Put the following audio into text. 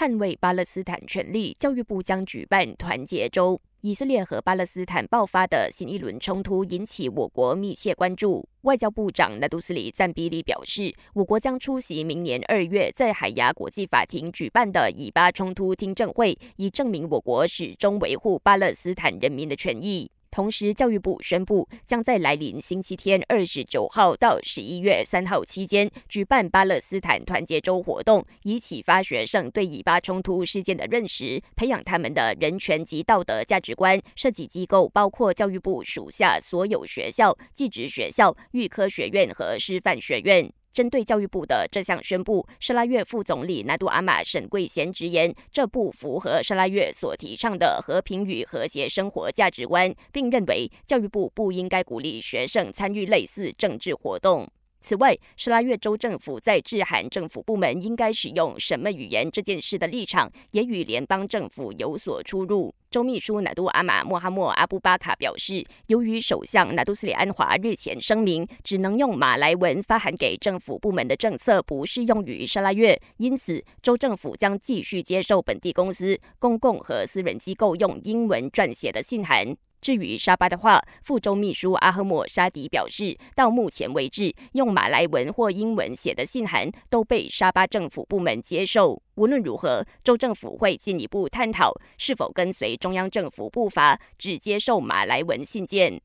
捍卫巴勒斯坦权利，教育部将举办团结周。以色列和巴勒斯坦爆发的新一轮冲突引起我国密切关注。外交部长纳杜斯里赞比里表示，我国将出席明年二月在海牙国际法庭举办的以巴冲突听证会，以证明我国始终维护巴勒斯坦人民的权益。同时，教育部宣布，将在来临星期天二十九号到十一月三号期间举办巴勒斯坦团结周活动，以启发学生对以巴冲突事件的认识，培养他们的人权及道德价值观。设计机构包括教育部属下所有学校、技职学校、预科学院和师范学院。针对教育部的这项宣布，沙拉越副总理纳杜阿玛沈贵贤直言，这不符合沙拉越所提倡的和平与和谐生活价值观，并认为教育部不应该鼓励学生参与类似政治活动。此外，施拉越州政府在致函政府部门应该使用什么语言这件事的立场，也与联邦政府有所出入。州秘书纳杜阿玛莫哈默阿布巴卡表示，由于首相纳杜斯里安华日前声明，只能用马来文发函给政府部门的政策不适用于沙拉越，因此州政府将继续接受本地公司、公共和私人机构用英文撰写的信函。至于沙巴的话，副州秘书阿赫莫沙迪表示，到目前为止，用马来文或英文写的信函都被沙巴政府部门接受。无论如何，州政府会进一步探讨是否跟随中央政府步伐，只接受马来文信件。